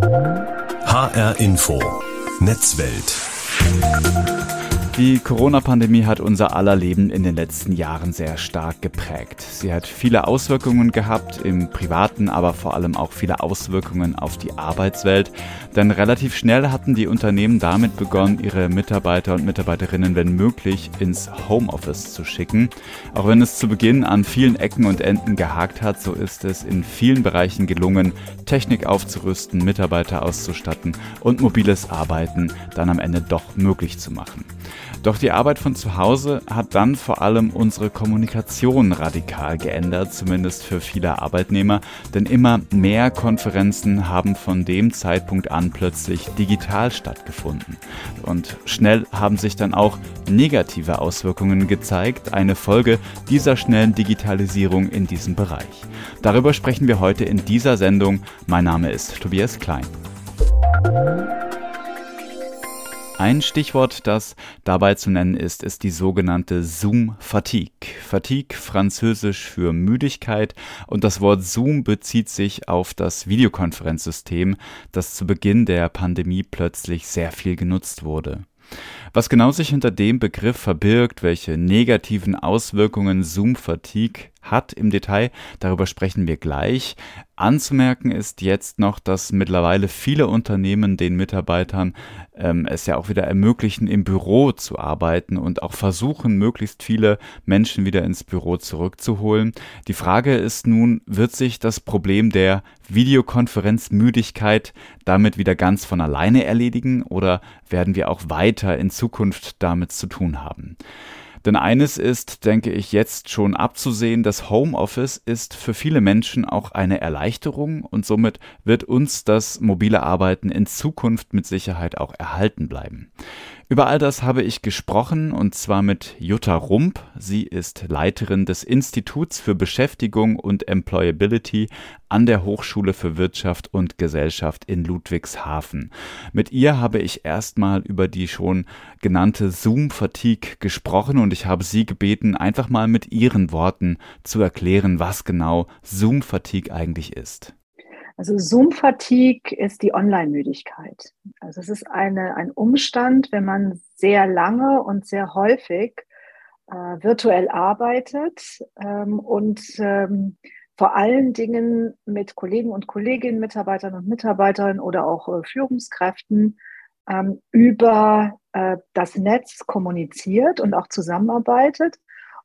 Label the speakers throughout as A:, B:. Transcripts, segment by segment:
A: HR Info. Netzwelt
B: die Corona-Pandemie hat unser aller Leben in den letzten Jahren sehr stark geprägt. Sie hat viele Auswirkungen gehabt im privaten, aber vor allem auch viele Auswirkungen auf die Arbeitswelt. Denn relativ schnell hatten die Unternehmen damit begonnen, ihre Mitarbeiter und Mitarbeiterinnen, wenn möglich, ins Homeoffice zu schicken. Auch wenn es zu Beginn an vielen Ecken und Enden gehakt hat, so ist es in vielen Bereichen gelungen, Technik aufzurüsten, Mitarbeiter auszustatten und mobiles Arbeiten dann am Ende doch möglich zu machen. Doch die Arbeit von zu Hause hat dann vor allem unsere Kommunikation radikal geändert, zumindest für viele Arbeitnehmer, denn immer mehr Konferenzen haben von dem Zeitpunkt an plötzlich digital stattgefunden. Und schnell haben sich dann auch negative Auswirkungen gezeigt, eine Folge dieser schnellen Digitalisierung in diesem Bereich. Darüber sprechen wir heute in dieser Sendung. Mein Name ist Tobias Klein. Ein Stichwort, das dabei zu nennen ist, ist die sogenannte Zoom-Fatigue. Fatigue, französisch für Müdigkeit, und das Wort Zoom bezieht sich auf das Videokonferenzsystem, das zu Beginn der Pandemie plötzlich sehr viel genutzt wurde. Was genau sich hinter dem Begriff verbirgt, welche negativen Auswirkungen Zoom-Fatigue hat im Detail, darüber sprechen wir gleich. Anzumerken ist jetzt noch, dass mittlerweile viele Unternehmen den Mitarbeitern ähm, es ja auch wieder ermöglichen, im Büro zu arbeiten und auch versuchen, möglichst viele Menschen wieder ins Büro zurückzuholen. Die Frage ist nun, wird sich das Problem der Videokonferenzmüdigkeit damit wieder ganz von alleine erledigen oder werden wir auch weiter in Zukunft damit zu tun haben? Denn eines ist, denke ich, jetzt schon abzusehen, das Homeoffice ist für viele Menschen auch eine Erleichterung und somit wird uns das mobile Arbeiten in Zukunft mit Sicherheit auch erhalten bleiben. Über all das habe ich gesprochen und zwar mit Jutta Rump. Sie ist Leiterin des Instituts für Beschäftigung und Employability an der Hochschule für Wirtschaft und Gesellschaft in Ludwigshafen. Mit ihr habe ich erstmal über die schon genannte Zoom-Fatigue gesprochen und ich habe sie gebeten, einfach mal mit ihren Worten zu erklären, was genau Zoom-Fatigue eigentlich ist.
C: Also Zoom-Fatigue ist die Online-Müdigkeit. Also es ist eine, ein Umstand, wenn man sehr lange und sehr häufig äh, virtuell arbeitet ähm, und ähm, vor allen Dingen mit Kollegen und Kolleginnen, Mitarbeitern und Mitarbeitern oder auch äh, Führungskräften ähm, über äh, das Netz kommuniziert und auch zusammenarbeitet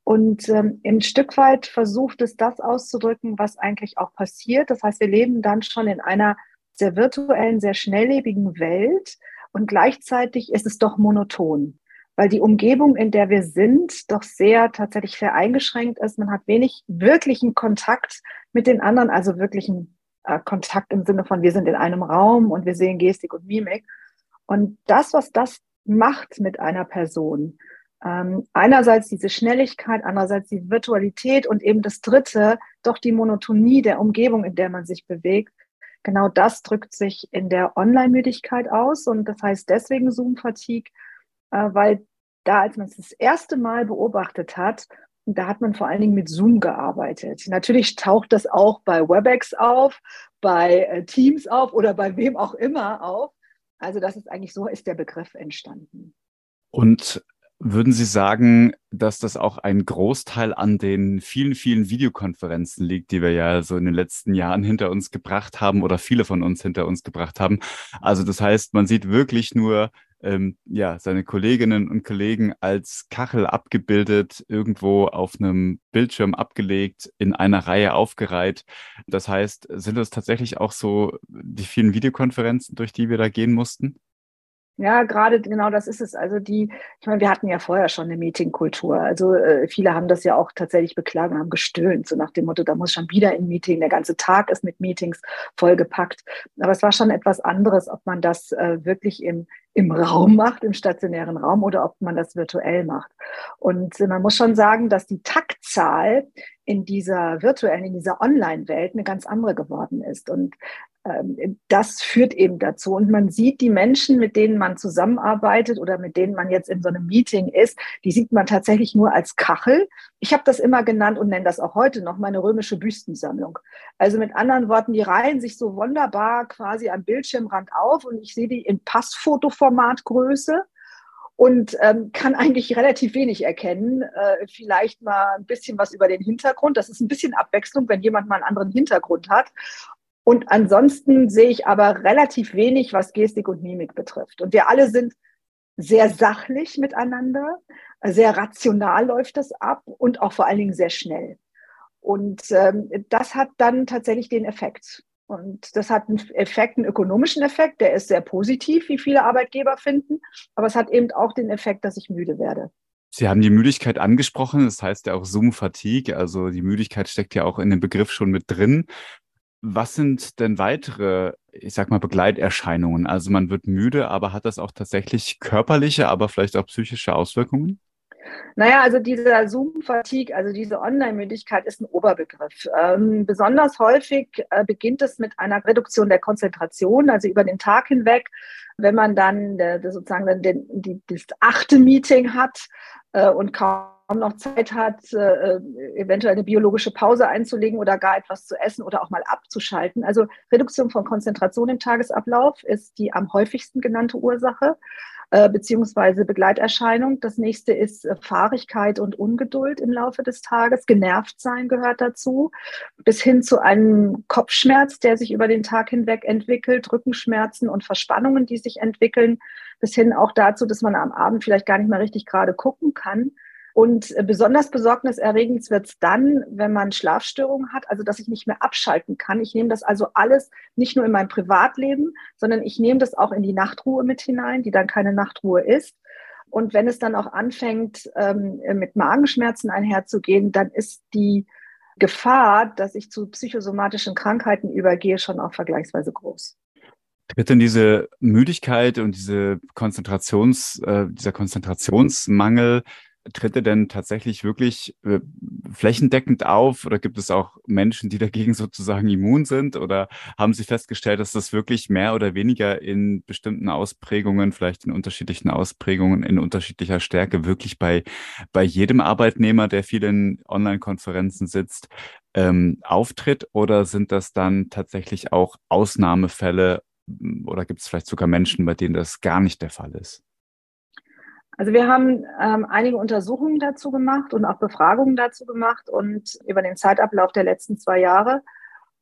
C: und ähm, ein Stück weit versucht es das auszudrücken, was eigentlich auch passiert. Das heißt, wir leben dann schon in einer sehr virtuellen, sehr schnelllebigen Welt und gleichzeitig ist es doch monoton, weil die Umgebung, in der wir sind, doch sehr tatsächlich sehr eingeschränkt ist. Man hat wenig wirklichen Kontakt mit den anderen, also wirklichen äh, Kontakt im Sinne von, wir sind in einem Raum und wir sehen Gestik und Mimik. Und das, was das macht mit einer Person, ähm, einerseits diese Schnelligkeit, andererseits die Virtualität und eben das Dritte, doch die Monotonie der Umgebung, in der man sich bewegt. Genau das drückt sich in der Online-Müdigkeit aus und das heißt deswegen Zoom-Fatigue, weil da, als man es das erste Mal beobachtet hat, da hat man vor allen Dingen mit Zoom gearbeitet. Natürlich taucht das auch bei WebEx auf, bei äh, Teams auf oder bei wem auch immer auf. Also das ist eigentlich so, ist der Begriff entstanden.
B: Und würden Sie sagen, dass das auch ein Großteil an den vielen, vielen Videokonferenzen liegt, die wir ja so in den letzten Jahren hinter uns gebracht haben oder viele von uns hinter uns gebracht haben? Also das heißt, man sieht wirklich nur ähm, ja, seine Kolleginnen und Kollegen als Kachel abgebildet, irgendwo auf einem Bildschirm abgelegt, in einer Reihe aufgereiht. Das heißt, sind das tatsächlich auch so die vielen Videokonferenzen, durch die wir da gehen mussten?
C: Ja, gerade genau das ist es. Also die, ich meine, wir hatten ja vorher schon eine Meetingkultur. Also äh, viele haben das ja auch tatsächlich beklagt und haben gestöhnt, so nach dem Motto, da muss schon wieder ein Meeting, der ganze Tag ist mit Meetings vollgepackt. Aber es war schon etwas anderes, ob man das äh, wirklich im, im Raum macht, im stationären Raum oder ob man das virtuell macht. Und äh, man muss schon sagen, dass die Taktzahl in dieser virtuellen, in dieser Online-Welt eine ganz andere geworden ist. Und das führt eben dazu. Und man sieht die Menschen, mit denen man zusammenarbeitet oder mit denen man jetzt in so einem Meeting ist, die sieht man tatsächlich nur als Kachel. Ich habe das immer genannt und nenne das auch heute noch meine römische Büstensammlung. Also mit anderen Worten, die reihen sich so wunderbar quasi am Bildschirmrand auf und ich sehe die in Passfotoformatgröße und ähm, kann eigentlich relativ wenig erkennen. Äh, vielleicht mal ein bisschen was über den Hintergrund. Das ist ein bisschen Abwechslung, wenn jemand mal einen anderen Hintergrund hat. Und ansonsten sehe ich aber relativ wenig, was Gestik und Mimik betrifft. Und wir alle sind sehr sachlich miteinander, sehr rational läuft das ab und auch vor allen Dingen sehr schnell. Und ähm, das hat dann tatsächlich den Effekt. Und das hat einen Effekt, einen ökonomischen Effekt, der ist sehr positiv, wie viele Arbeitgeber finden. Aber es hat eben auch den Effekt, dass ich müde werde.
B: Sie haben die Müdigkeit angesprochen, das heißt ja auch Zoom-Fatigue, also die Müdigkeit steckt ja auch in dem Begriff schon mit drin. Was sind denn weitere, ich sag mal, Begleiterscheinungen? Also man wird müde, aber hat das auch tatsächlich körperliche, aber vielleicht auch psychische Auswirkungen?
C: Naja, also dieser Zoom-Fatigue, also diese Online-Müdigkeit ist ein Oberbegriff. Ähm, besonders häufig äh, beginnt es mit einer Reduktion der Konzentration, also über den Tag hinweg. Wenn man dann äh, sozusagen dann den, die, das achte Meeting hat äh, und kaum noch Zeit hat, äh, eventuell eine biologische Pause einzulegen oder gar etwas zu essen oder auch mal abzuschalten. Also Reduktion von Konzentration im Tagesablauf ist die am häufigsten genannte Ursache äh, beziehungsweise Begleiterscheinung. Das nächste ist äh, Fahrigkeit und Ungeduld im Laufe des Tages. Genervt sein gehört dazu, bis hin zu einem Kopfschmerz, der sich über den Tag hinweg entwickelt, Rückenschmerzen und Verspannungen, die sich entwickeln, bis hin auch dazu, dass man am Abend vielleicht gar nicht mehr richtig gerade gucken kann. Und äh, besonders besorgniserregend wird es dann, wenn man Schlafstörungen hat, also dass ich nicht mehr abschalten kann. Ich nehme das also alles nicht nur in mein Privatleben, sondern ich nehme das auch in die Nachtruhe mit hinein, die dann keine Nachtruhe ist. Und wenn es dann auch anfängt, ähm, mit Magenschmerzen einherzugehen, dann ist die Gefahr, dass ich zu psychosomatischen Krankheiten übergehe, schon auch vergleichsweise groß.
B: Tritt denn diese Müdigkeit und diese Konzentrations, äh, dieser Konzentrationsmangel tritt er denn tatsächlich wirklich äh, flächendeckend auf oder gibt es auch Menschen, die dagegen sozusagen immun sind oder haben Sie festgestellt, dass das wirklich mehr oder weniger in bestimmten Ausprägungen, vielleicht in unterschiedlichen Ausprägungen, in unterschiedlicher Stärke wirklich bei, bei jedem Arbeitnehmer, der viel in Online-Konferenzen sitzt, ähm, auftritt oder sind das dann tatsächlich auch Ausnahmefälle oder gibt es vielleicht sogar Menschen, bei denen das gar nicht der Fall ist?
C: Also wir haben ähm, einige Untersuchungen dazu gemacht und auch Befragungen dazu gemacht und über den Zeitablauf der letzten zwei Jahre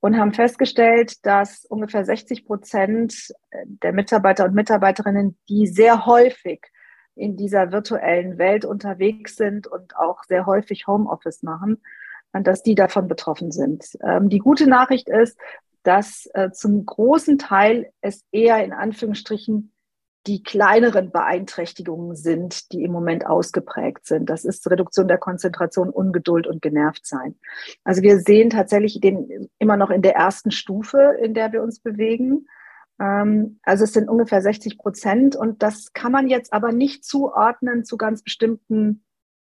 C: und haben festgestellt, dass ungefähr 60 Prozent der Mitarbeiter und Mitarbeiterinnen, die sehr häufig in dieser virtuellen Welt unterwegs sind und auch sehr häufig Homeoffice machen, dass die davon betroffen sind. Ähm, die gute Nachricht ist, dass äh, zum großen Teil es eher in Anführungsstrichen die kleineren Beeinträchtigungen sind, die im Moment ausgeprägt sind. Das ist Reduktion der Konzentration, Ungeduld und Genervtsein. Also wir sehen tatsächlich den immer noch in der ersten Stufe, in der wir uns bewegen. Ähm, also es sind ungefähr 60 Prozent und das kann man jetzt aber nicht zuordnen zu ganz bestimmten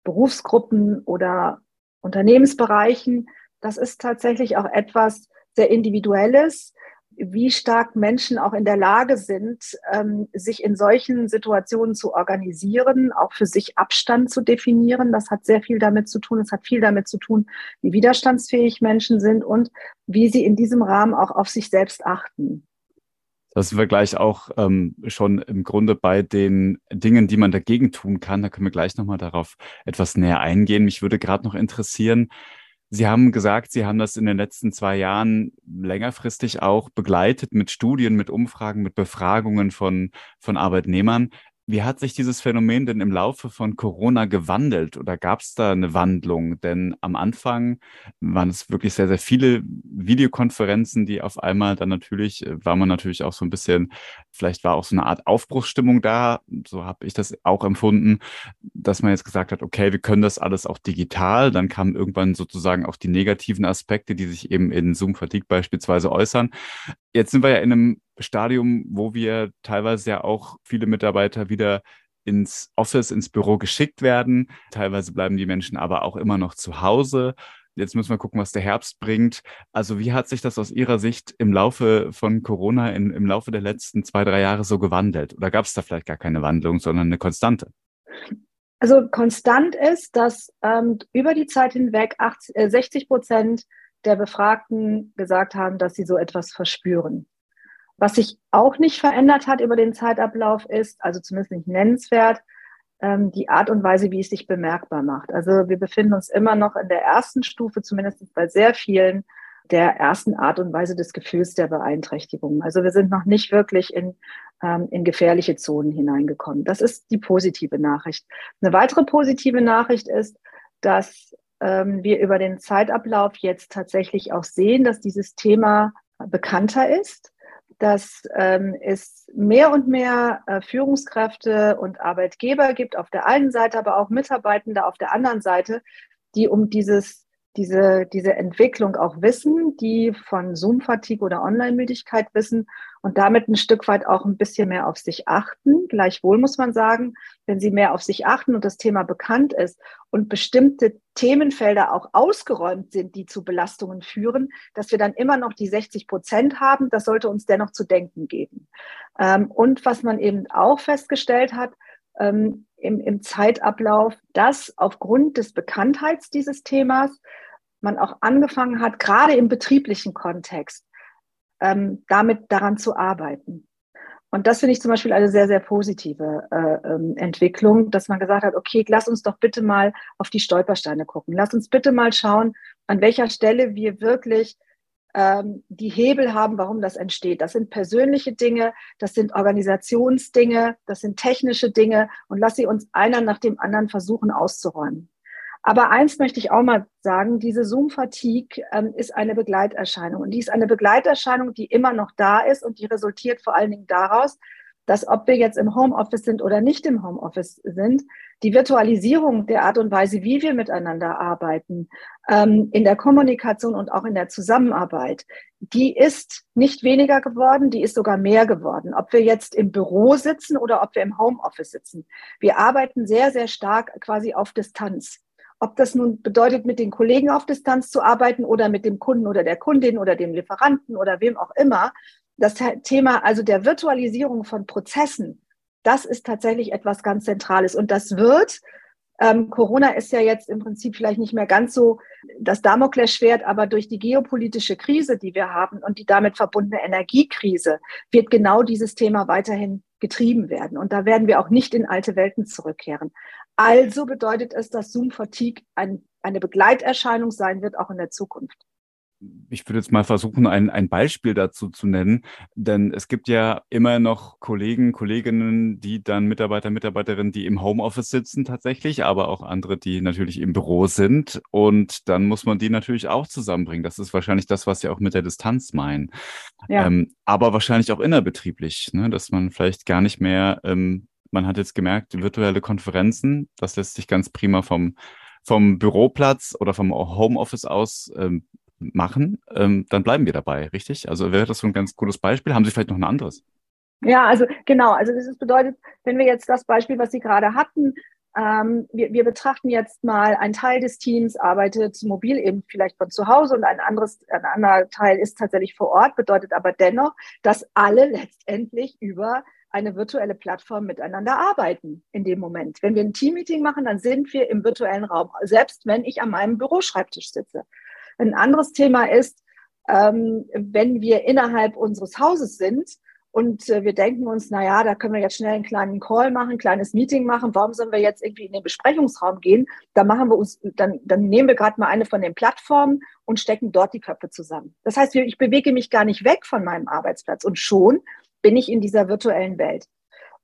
C: Berufsgruppen oder Unternehmensbereichen. Das ist tatsächlich auch etwas sehr Individuelles wie stark Menschen auch in der Lage sind, ähm, sich in solchen Situationen zu organisieren, auch für sich Abstand zu definieren. Das hat sehr viel damit zu tun. Es hat viel damit zu tun, wie widerstandsfähig Menschen sind und wie sie in diesem Rahmen auch auf sich selbst achten.
B: Das sind wir gleich auch ähm, schon im Grunde bei den Dingen, die man dagegen tun kann. Da können wir gleich nochmal darauf etwas näher eingehen. Mich würde gerade noch interessieren, Sie haben gesagt, Sie haben das in den letzten zwei Jahren längerfristig auch begleitet mit Studien, mit Umfragen, mit Befragungen von, von Arbeitnehmern. Wie hat sich dieses Phänomen denn im Laufe von Corona gewandelt oder gab es da eine Wandlung? Denn am Anfang waren es wirklich sehr, sehr viele Videokonferenzen, die auf einmal dann natürlich, äh, war man natürlich auch so ein bisschen, vielleicht war auch so eine Art Aufbruchsstimmung da, so habe ich das auch empfunden, dass man jetzt gesagt hat, okay, wir können das alles auch digital. Dann kamen irgendwann sozusagen auch die negativen Aspekte, die sich eben in Zoom Fatigue beispielsweise äußern. Jetzt sind wir ja in einem Stadium, wo wir teilweise ja auch viele Mitarbeiter wieder ins Office, ins Büro geschickt werden. Teilweise bleiben die Menschen aber auch immer noch zu Hause. Jetzt müssen wir gucken, was der Herbst bringt. Also wie hat sich das aus Ihrer Sicht im Laufe von Corona, in, im Laufe der letzten zwei, drei Jahre so gewandelt? Oder gab es da vielleicht gar keine Wandlung, sondern eine Konstante?
C: Also konstant ist, dass ähm, über die Zeit hinweg 80, äh, 60 Prozent der Befragten gesagt haben, dass sie so etwas verspüren. Was sich auch nicht verändert hat über den Zeitablauf ist, also zumindest nicht nennenswert, ähm, die Art und Weise, wie es sich bemerkbar macht. Also wir befinden uns immer noch in der ersten Stufe, zumindest bei sehr vielen, der ersten Art und Weise des Gefühls der Beeinträchtigung. Also wir sind noch nicht wirklich in, ähm, in gefährliche Zonen hineingekommen. Das ist die positive Nachricht. Eine weitere positive Nachricht ist, dass ähm, wir über den Zeitablauf jetzt tatsächlich auch sehen, dass dieses Thema bekannter ist dass ähm, es mehr und mehr äh, Führungskräfte und Arbeitgeber gibt, auf der einen Seite, aber auch Mitarbeitende auf der anderen Seite, die um dieses diese, diese Entwicklung auch wissen, die von Zoom-Fatigue oder Online-Müdigkeit wissen und damit ein Stück weit auch ein bisschen mehr auf sich achten. Gleichwohl muss man sagen, wenn sie mehr auf sich achten und das Thema bekannt ist und bestimmte Themenfelder auch ausgeräumt sind, die zu Belastungen führen, dass wir dann immer noch die 60 Prozent haben, das sollte uns dennoch zu denken geben. Ähm, und was man eben auch festgestellt hat, ähm, im, im Zeitablauf, dass aufgrund des Bekanntheits dieses Themas man auch angefangen hat, gerade im betrieblichen Kontext, ähm, damit daran zu arbeiten. Und das finde ich zum Beispiel eine sehr, sehr positive äh, ähm, Entwicklung, dass man gesagt hat, okay, lass uns doch bitte mal auf die Stolpersteine gucken. Lass uns bitte mal schauen, an welcher Stelle wir wirklich ähm, die Hebel haben, warum das entsteht. Das sind persönliche Dinge, das sind Organisationsdinge, das sind technische Dinge und lass sie uns einer nach dem anderen versuchen auszuräumen. Aber eins möchte ich auch mal sagen, diese Zoom-Fatigue ähm, ist eine Begleiterscheinung. Und die ist eine Begleiterscheinung, die immer noch da ist und die resultiert vor allen Dingen daraus, dass ob wir jetzt im Homeoffice sind oder nicht im Homeoffice sind, die Virtualisierung der Art und Weise, wie wir miteinander arbeiten, ähm, in der Kommunikation und auch in der Zusammenarbeit, die ist nicht weniger geworden, die ist sogar mehr geworden. Ob wir jetzt im Büro sitzen oder ob wir im Homeoffice sitzen. Wir arbeiten sehr, sehr stark quasi auf Distanz. Ob das nun bedeutet, mit den Kollegen auf Distanz zu arbeiten oder mit dem Kunden oder der Kundin oder dem Lieferanten oder wem auch immer, das Thema also der Virtualisierung von Prozessen, das ist tatsächlich etwas ganz Zentrales. Und das wird, ähm, Corona ist ja jetzt im Prinzip vielleicht nicht mehr ganz so das Damoklesschwert, aber durch die geopolitische Krise, die wir haben und die damit verbundene Energiekrise, wird genau dieses Thema weiterhin getrieben werden. Und da werden wir auch nicht in alte Welten zurückkehren. Also bedeutet es, dass Zoom-Fatigue ein, eine Begleiterscheinung sein wird, auch in der Zukunft
B: ich würde jetzt mal versuchen, ein, ein Beispiel dazu zu nennen, denn es gibt ja immer noch Kollegen, Kolleginnen, die dann Mitarbeiter, Mitarbeiterinnen, die im Homeoffice sitzen tatsächlich, aber auch andere, die natürlich im Büro sind. Und dann muss man die natürlich auch zusammenbringen. Das ist wahrscheinlich das, was Sie auch mit der Distanz meinen. Ja. Ähm, aber wahrscheinlich auch innerbetrieblich, ne? dass man vielleicht gar nicht mehr, ähm, man hat jetzt gemerkt, virtuelle Konferenzen, das lässt sich ganz prima vom vom Büroplatz oder vom Homeoffice aus ähm, machen, ähm, dann bleiben wir dabei, richtig? Also wäre das so ein ganz cooles Beispiel. Haben Sie vielleicht noch ein anderes?
C: Ja, also genau. Also das bedeutet, wenn wir jetzt das Beispiel, was Sie gerade hatten, ähm, wir, wir betrachten jetzt mal, ein Teil des Teams arbeitet mobil eben vielleicht von zu Hause und ein anderes, ein anderer Teil ist tatsächlich vor Ort, bedeutet aber dennoch, dass alle letztendlich über eine virtuelle Plattform miteinander arbeiten in dem Moment. Wenn wir ein Teammeeting machen, dann sind wir im virtuellen Raum, selbst wenn ich an meinem Büroschreibtisch sitze. Ein anderes Thema ist, ähm, wenn wir innerhalb unseres Hauses sind und äh, wir denken uns, na ja, da können wir jetzt schnell einen kleinen Call machen, ein kleines Meeting machen. Warum sollen wir jetzt irgendwie in den Besprechungsraum gehen? Da machen wir uns, dann, dann nehmen wir gerade mal eine von den Plattformen und stecken dort die Köpfe zusammen. Das heißt, ich bewege mich gar nicht weg von meinem Arbeitsplatz und schon bin ich in dieser virtuellen Welt.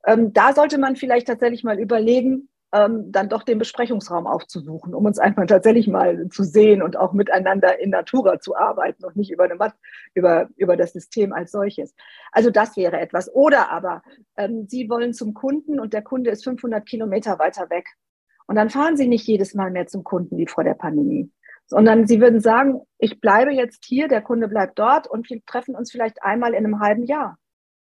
C: Ähm, da sollte man vielleicht tatsächlich mal überlegen, ähm, dann doch den Besprechungsraum aufzusuchen, um uns einfach tatsächlich mal zu sehen und auch miteinander in Natura zu arbeiten und nicht über eine Mat über, über das System als solches. Also das wäre etwas. Oder aber, ähm, Sie wollen zum Kunden und der Kunde ist 500 Kilometer weiter weg. Und dann fahren Sie nicht jedes Mal mehr zum Kunden wie vor der Pandemie, sondern Sie würden sagen, ich bleibe jetzt hier, der Kunde bleibt dort und wir treffen uns vielleicht einmal in einem halben Jahr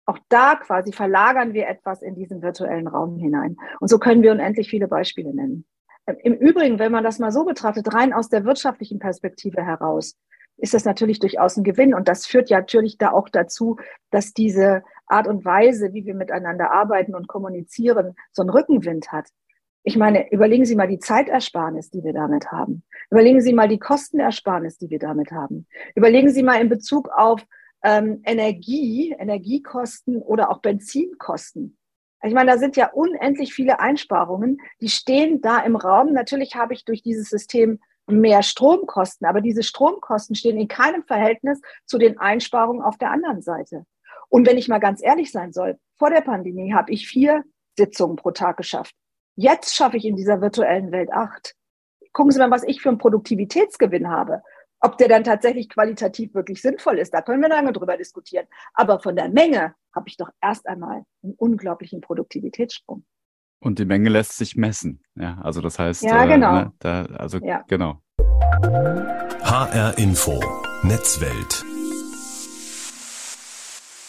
C: auch da quasi verlagern wir etwas in diesen virtuellen Raum hinein. Und so können wir unendlich viele Beispiele nennen. Im Übrigen, wenn man das mal so betrachtet, rein aus der wirtschaftlichen Perspektive heraus, ist das natürlich durchaus ein Gewinn. Und das führt ja natürlich da auch dazu, dass diese Art und Weise, wie wir miteinander arbeiten und kommunizieren, so einen Rückenwind hat. Ich meine, überlegen Sie mal die Zeitersparnis, die wir damit haben. Überlegen Sie mal die Kostenersparnis, die wir damit haben. Überlegen Sie mal in Bezug auf ähm, Energie, Energiekosten oder auch Benzinkosten. Ich meine, da sind ja unendlich viele Einsparungen, die stehen da im Raum. Natürlich habe ich durch dieses System mehr Stromkosten, aber diese Stromkosten stehen in keinem Verhältnis zu den Einsparungen auf der anderen Seite. Und wenn ich mal ganz ehrlich sein soll, vor der Pandemie habe ich vier Sitzungen pro Tag geschafft. Jetzt schaffe ich in dieser virtuellen Welt acht. Gucken Sie mal, was ich für einen Produktivitätsgewinn habe. Ob der dann tatsächlich qualitativ wirklich sinnvoll ist, da können wir lange drüber diskutieren. Aber von der Menge habe ich doch erst einmal einen unglaublichen Produktivitätssprung.
B: Und die Menge lässt sich messen. Ja, also das heißt,
C: ja,
B: äh,
C: genau.
B: ne, da, also
C: Ja.
B: genau.
A: HR Info Netzwelt.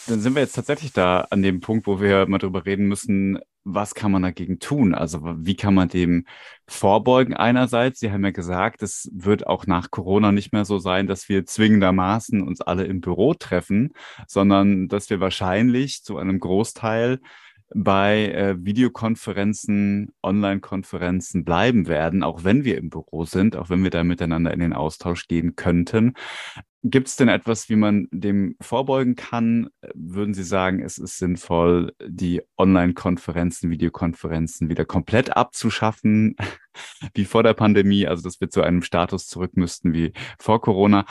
B: Dann sind wir jetzt tatsächlich da an dem Punkt, wo wir mal drüber reden müssen, was kann man dagegen tun? Also wie kann man dem vorbeugen einerseits? Sie haben ja gesagt, es wird auch nach Corona nicht mehr so sein, dass wir zwingendermaßen uns alle im Büro treffen, sondern dass wir wahrscheinlich zu einem Großteil bei äh, Videokonferenzen, Online-Konferenzen bleiben werden, auch wenn wir im Büro sind, auch wenn wir da miteinander in den Austausch gehen könnten. Gibt es denn etwas, wie man dem vorbeugen kann? Würden Sie sagen, es ist sinnvoll, die Online-Konferenzen, Videokonferenzen wieder komplett abzuschaffen, wie vor der Pandemie, also dass wir zu einem Status zurück müssten wie vor Corona?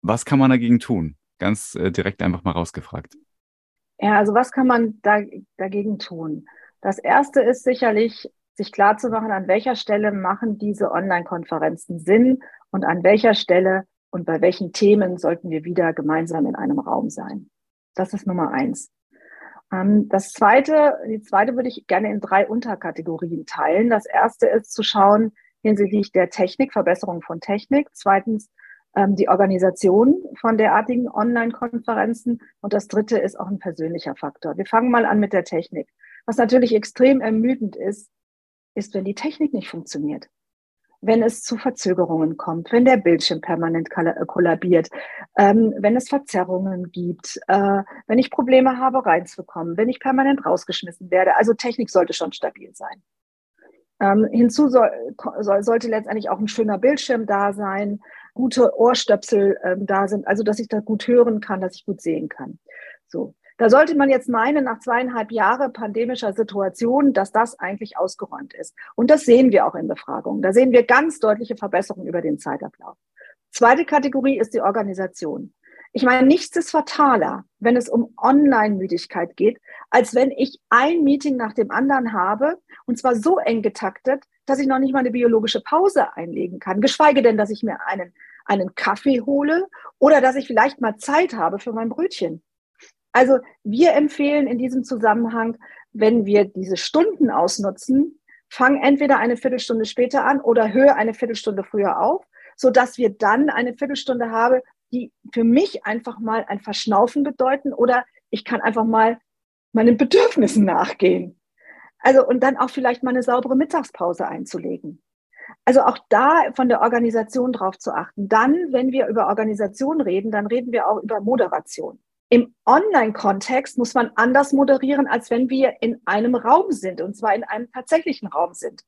B: Was kann man dagegen tun? Ganz äh, direkt einfach mal rausgefragt.
C: Ja, also was kann man da, dagegen tun? Das erste ist sicherlich, sich klarzumachen, an welcher Stelle machen diese Online-Konferenzen Sinn und an welcher Stelle und bei welchen Themen sollten wir wieder gemeinsam in einem Raum sein. Das ist Nummer eins. Ähm, das zweite, die zweite würde ich gerne in drei Unterkategorien teilen. Das erste ist zu schauen hinsichtlich der Technik, Verbesserung von Technik. Zweitens ähm, die Organisation von derartigen Online-Konferenzen. Und das dritte ist auch ein persönlicher Faktor. Wir fangen mal an mit der Technik. Was natürlich extrem ermüdend ist, ist, wenn die Technik nicht funktioniert. Wenn es zu Verzögerungen kommt, wenn der Bildschirm permanent kollabiert, ähm, wenn es Verzerrungen gibt, äh, wenn ich Probleme habe, reinzukommen, wenn ich permanent rausgeschmissen werde. Also Technik sollte schon stabil sein. Ähm, hinzu soll, soll, sollte letztendlich auch ein schöner Bildschirm da sein, gute Ohrstöpsel ähm, da sind, also dass ich da gut hören kann, dass ich gut sehen kann. So. Da sollte man jetzt meinen, nach zweieinhalb Jahren pandemischer Situation, dass das eigentlich ausgeräumt ist. Und das sehen wir auch in Befragungen. Da sehen wir ganz deutliche Verbesserungen über den Zeitablauf. Zweite Kategorie ist die Organisation. Ich meine, nichts ist fataler, wenn es um Online-Müdigkeit geht, als wenn ich ein Meeting nach dem anderen habe und zwar so eng getaktet, dass ich noch nicht mal eine biologische Pause einlegen kann, geschweige denn, dass ich mir einen, einen Kaffee hole oder dass ich vielleicht mal Zeit habe für mein Brötchen. Also wir empfehlen in diesem Zusammenhang, wenn wir diese Stunden ausnutzen, fang entweder eine Viertelstunde später an oder höre eine Viertelstunde früher auf, so dass wir dann eine Viertelstunde haben, die für mich einfach mal ein Verschnaufen bedeuten oder ich kann einfach mal meinen Bedürfnissen nachgehen. Also und dann auch vielleicht mal eine saubere Mittagspause einzulegen. Also auch da von der Organisation drauf zu achten. Dann, wenn wir über Organisation reden, dann reden wir auch über Moderation. Im Online-Kontext muss man anders moderieren, als wenn wir in einem Raum sind, und zwar in einem tatsächlichen Raum sind.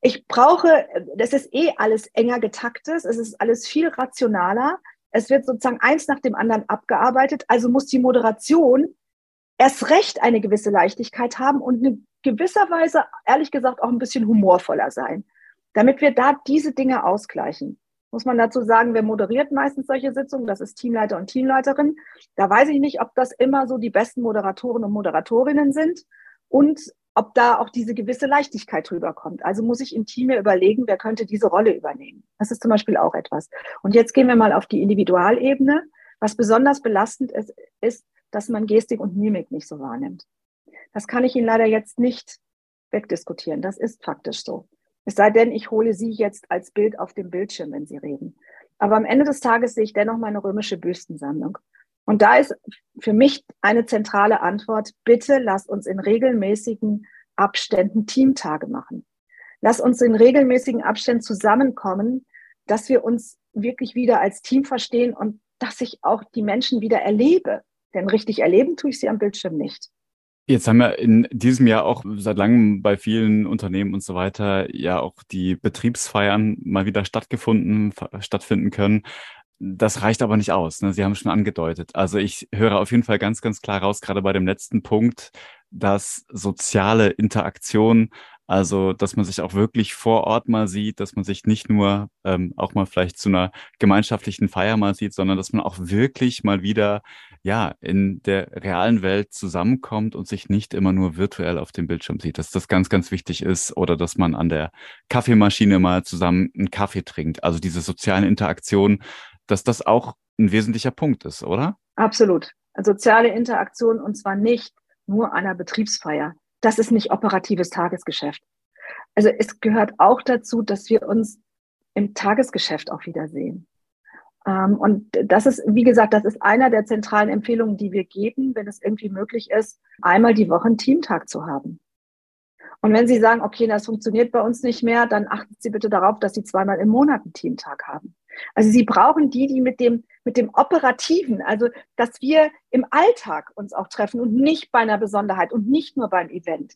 C: Ich brauche, das ist eh alles enger getaktet, es ist alles viel rationaler. Es wird sozusagen eins nach dem anderen abgearbeitet. Also muss die Moderation erst recht eine gewisse Leichtigkeit haben und in gewisser Weise, ehrlich gesagt, auch ein bisschen humorvoller sein, damit wir da diese Dinge ausgleichen. Muss man dazu sagen, wer moderiert meistens solche Sitzungen? Das ist Teamleiter und Teamleiterin. Da weiß ich nicht, ob das immer so die besten Moderatoren und Moderatorinnen sind und ob da auch diese gewisse Leichtigkeit drüber kommt. Also muss ich im Team mir überlegen, wer könnte diese Rolle übernehmen. Das ist zum Beispiel auch etwas. Und jetzt gehen wir mal auf die Individualebene. Was besonders belastend ist, ist, dass man Gestik und Mimik nicht so wahrnimmt. Das kann ich Ihnen leider jetzt nicht wegdiskutieren. Das ist faktisch so. Es sei denn, ich hole Sie jetzt als Bild auf dem Bildschirm, wenn Sie reden. Aber am Ende des Tages sehe ich dennoch meine römische Büstensammlung. Und da ist für mich eine zentrale Antwort, bitte lasst uns in regelmäßigen Abständen Teamtage machen. Lass uns in regelmäßigen Abständen zusammenkommen, dass wir uns wirklich wieder als Team verstehen und dass ich auch die Menschen wieder erlebe. Denn richtig erleben tue ich sie am Bildschirm nicht.
B: Jetzt haben wir in diesem Jahr auch seit langem bei vielen Unternehmen und so weiter ja auch die Betriebsfeiern mal wieder stattgefunden, stattfinden können. Das reicht aber nicht aus. Ne? Sie haben es schon angedeutet. Also ich höre auf jeden Fall ganz, ganz klar raus, gerade bei dem letzten Punkt, dass soziale Interaktion also, dass man sich auch wirklich vor Ort mal sieht, dass man sich nicht nur ähm, auch mal vielleicht zu einer gemeinschaftlichen Feier mal sieht, sondern dass man auch wirklich mal wieder ja in der realen Welt zusammenkommt und sich nicht immer nur virtuell auf dem Bildschirm sieht. Dass das ganz, ganz wichtig ist oder dass man an der Kaffeemaschine mal zusammen einen Kaffee trinkt. Also diese sozialen Interaktionen, dass das auch ein wesentlicher Punkt ist, oder?
C: Absolut. Soziale Interaktion und zwar nicht nur einer Betriebsfeier das ist nicht operatives Tagesgeschäft. Also es gehört auch dazu, dass wir uns im Tagesgeschäft auch wiedersehen. Ähm, und das ist, wie gesagt, das ist einer der zentralen Empfehlungen, die wir geben, wenn es irgendwie möglich ist, einmal die Woche einen Teamtag zu haben. Und wenn Sie sagen, okay, das funktioniert bei uns nicht mehr, dann achten Sie bitte darauf, dass Sie zweimal im Monat einen Teamtag haben. Also Sie brauchen die, die mit dem, mit dem Operativen, also dass wir im Alltag uns auch treffen und nicht bei einer Besonderheit und nicht nur beim Event.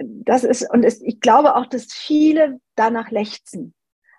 C: Das ist, und es, ich glaube auch, dass viele danach lechzen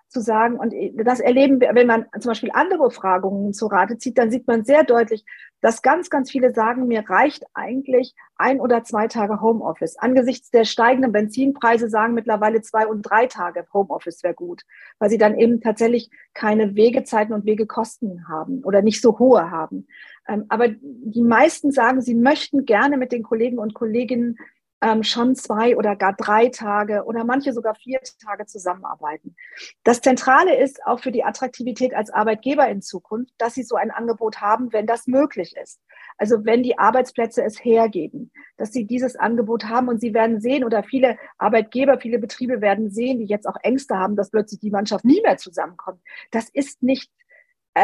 C: zu sagen, und das erleben wir, wenn man zum Beispiel andere Befragungen zu Rate zieht, dann sieht man sehr deutlich, dass ganz, ganz viele sagen, mir reicht eigentlich ein oder zwei Tage Homeoffice. Angesichts der steigenden Benzinpreise sagen mittlerweile zwei und drei Tage Homeoffice wäre gut, weil sie dann eben tatsächlich keine Wegezeiten und Wegekosten haben oder nicht so hohe haben. Ähm, aber die meisten sagen, sie möchten gerne mit den Kollegen und Kolleginnen ähm, schon zwei oder gar drei Tage oder manche sogar vier Tage zusammenarbeiten. Das Zentrale ist auch für die Attraktivität als Arbeitgeber in Zukunft, dass sie so ein Angebot haben, wenn das möglich ist. Also wenn die Arbeitsplätze es hergeben, dass sie dieses Angebot haben und sie werden sehen oder viele Arbeitgeber, viele Betriebe werden sehen, die jetzt auch Ängste haben, dass plötzlich die Mannschaft nie mehr zusammenkommt. Das ist nicht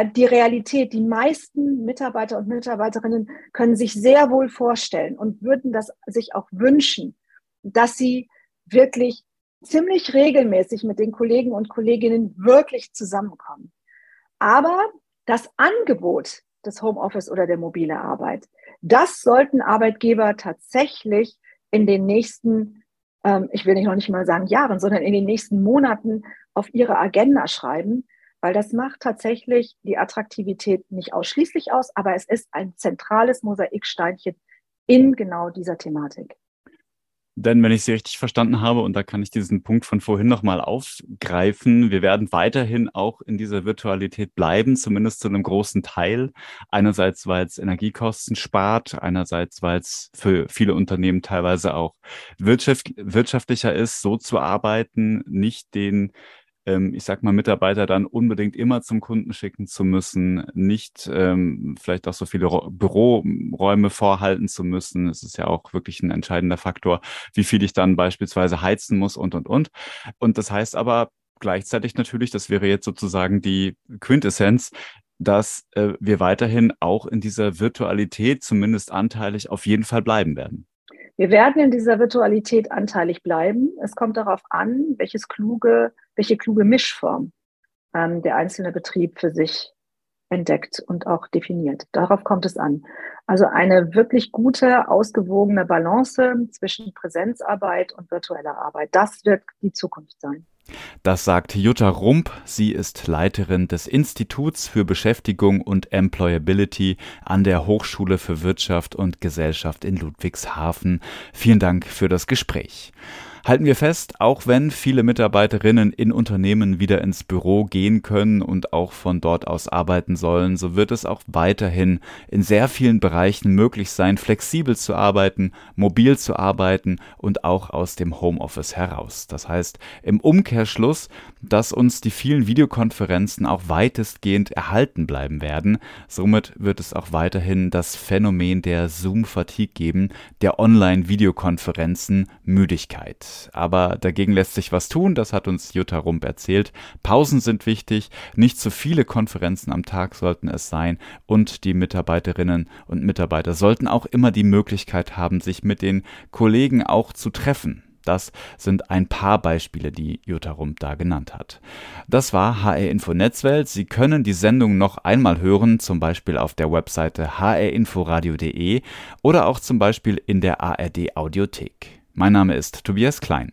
C: die Realität. Die meisten Mitarbeiter und Mitarbeiterinnen können sich sehr wohl vorstellen und würden das sich auch wünschen, dass sie wirklich ziemlich regelmäßig mit den Kollegen und Kolleginnen wirklich zusammenkommen. Aber das Angebot des Homeoffice oder der mobile Arbeit, das sollten Arbeitgeber tatsächlich in den nächsten, ähm, ich will nicht noch nicht mal sagen Jahren, sondern in den nächsten Monaten auf ihre Agenda schreiben, weil das macht tatsächlich die Attraktivität nicht ausschließlich aus, aber es ist ein zentrales Mosaiksteinchen in genau dieser Thematik.
B: Denn wenn ich Sie richtig verstanden habe, und da kann ich diesen Punkt von vorhin nochmal aufgreifen, wir werden weiterhin auch in dieser Virtualität bleiben, zumindest zu einem großen Teil. Einerseits, weil es Energiekosten spart, einerseits, weil es für viele Unternehmen teilweise auch wirtschaft, wirtschaftlicher ist, so zu arbeiten, nicht den ich sag mal, Mitarbeiter dann unbedingt immer zum Kunden schicken zu müssen, nicht ähm, vielleicht auch so viele Büroräume vorhalten zu müssen. Es ist ja auch wirklich ein entscheidender Faktor, wie viel ich dann beispielsweise heizen muss und, und, und. Und das heißt aber gleichzeitig natürlich, das wäre jetzt sozusagen die Quintessenz, dass äh, wir weiterhin auch in dieser Virtualität zumindest anteilig auf jeden Fall bleiben werden.
C: Wir werden in dieser Virtualität anteilig bleiben. Es kommt darauf an, welches kluge, welche kluge Mischform ähm, der einzelne Betrieb für sich entdeckt und auch definiert. Darauf kommt es an. Also eine wirklich gute, ausgewogene Balance zwischen Präsenzarbeit und virtueller Arbeit. Das wird die Zukunft sein.
B: Das sagt Jutta Rump. Sie ist Leiterin des Instituts für Beschäftigung und Employability an der Hochschule für Wirtschaft und Gesellschaft in Ludwigshafen. Vielen Dank für das Gespräch. Halten wir fest, auch wenn viele Mitarbeiterinnen in Unternehmen wieder ins Büro gehen können und auch von dort aus arbeiten sollen, so wird es auch weiterhin in sehr vielen Bereichen möglich sein, flexibel zu arbeiten, mobil zu arbeiten und auch aus dem Homeoffice heraus. Das heißt im Umkehrschluss, dass uns die vielen Videokonferenzen auch weitestgehend erhalten bleiben werden. Somit wird es auch weiterhin das Phänomen der Zoom-Fatigue geben, der Online-Videokonferenzen Müdigkeit. Aber dagegen lässt sich was tun, das hat uns Jutta Rump erzählt. Pausen sind wichtig, nicht zu viele Konferenzen am Tag sollten es sein und die Mitarbeiterinnen und Mitarbeiter sollten auch immer die Möglichkeit haben, sich mit den Kollegen auch zu treffen. Das sind ein paar Beispiele, die Jutta Rump da genannt hat. Das war HR Info Netzwelt. Sie können die Sendung noch einmal hören, zum Beispiel auf der Webseite hrinforadio.de oder auch zum Beispiel in der ARD Audiothek. Mein Name ist Tobias Klein.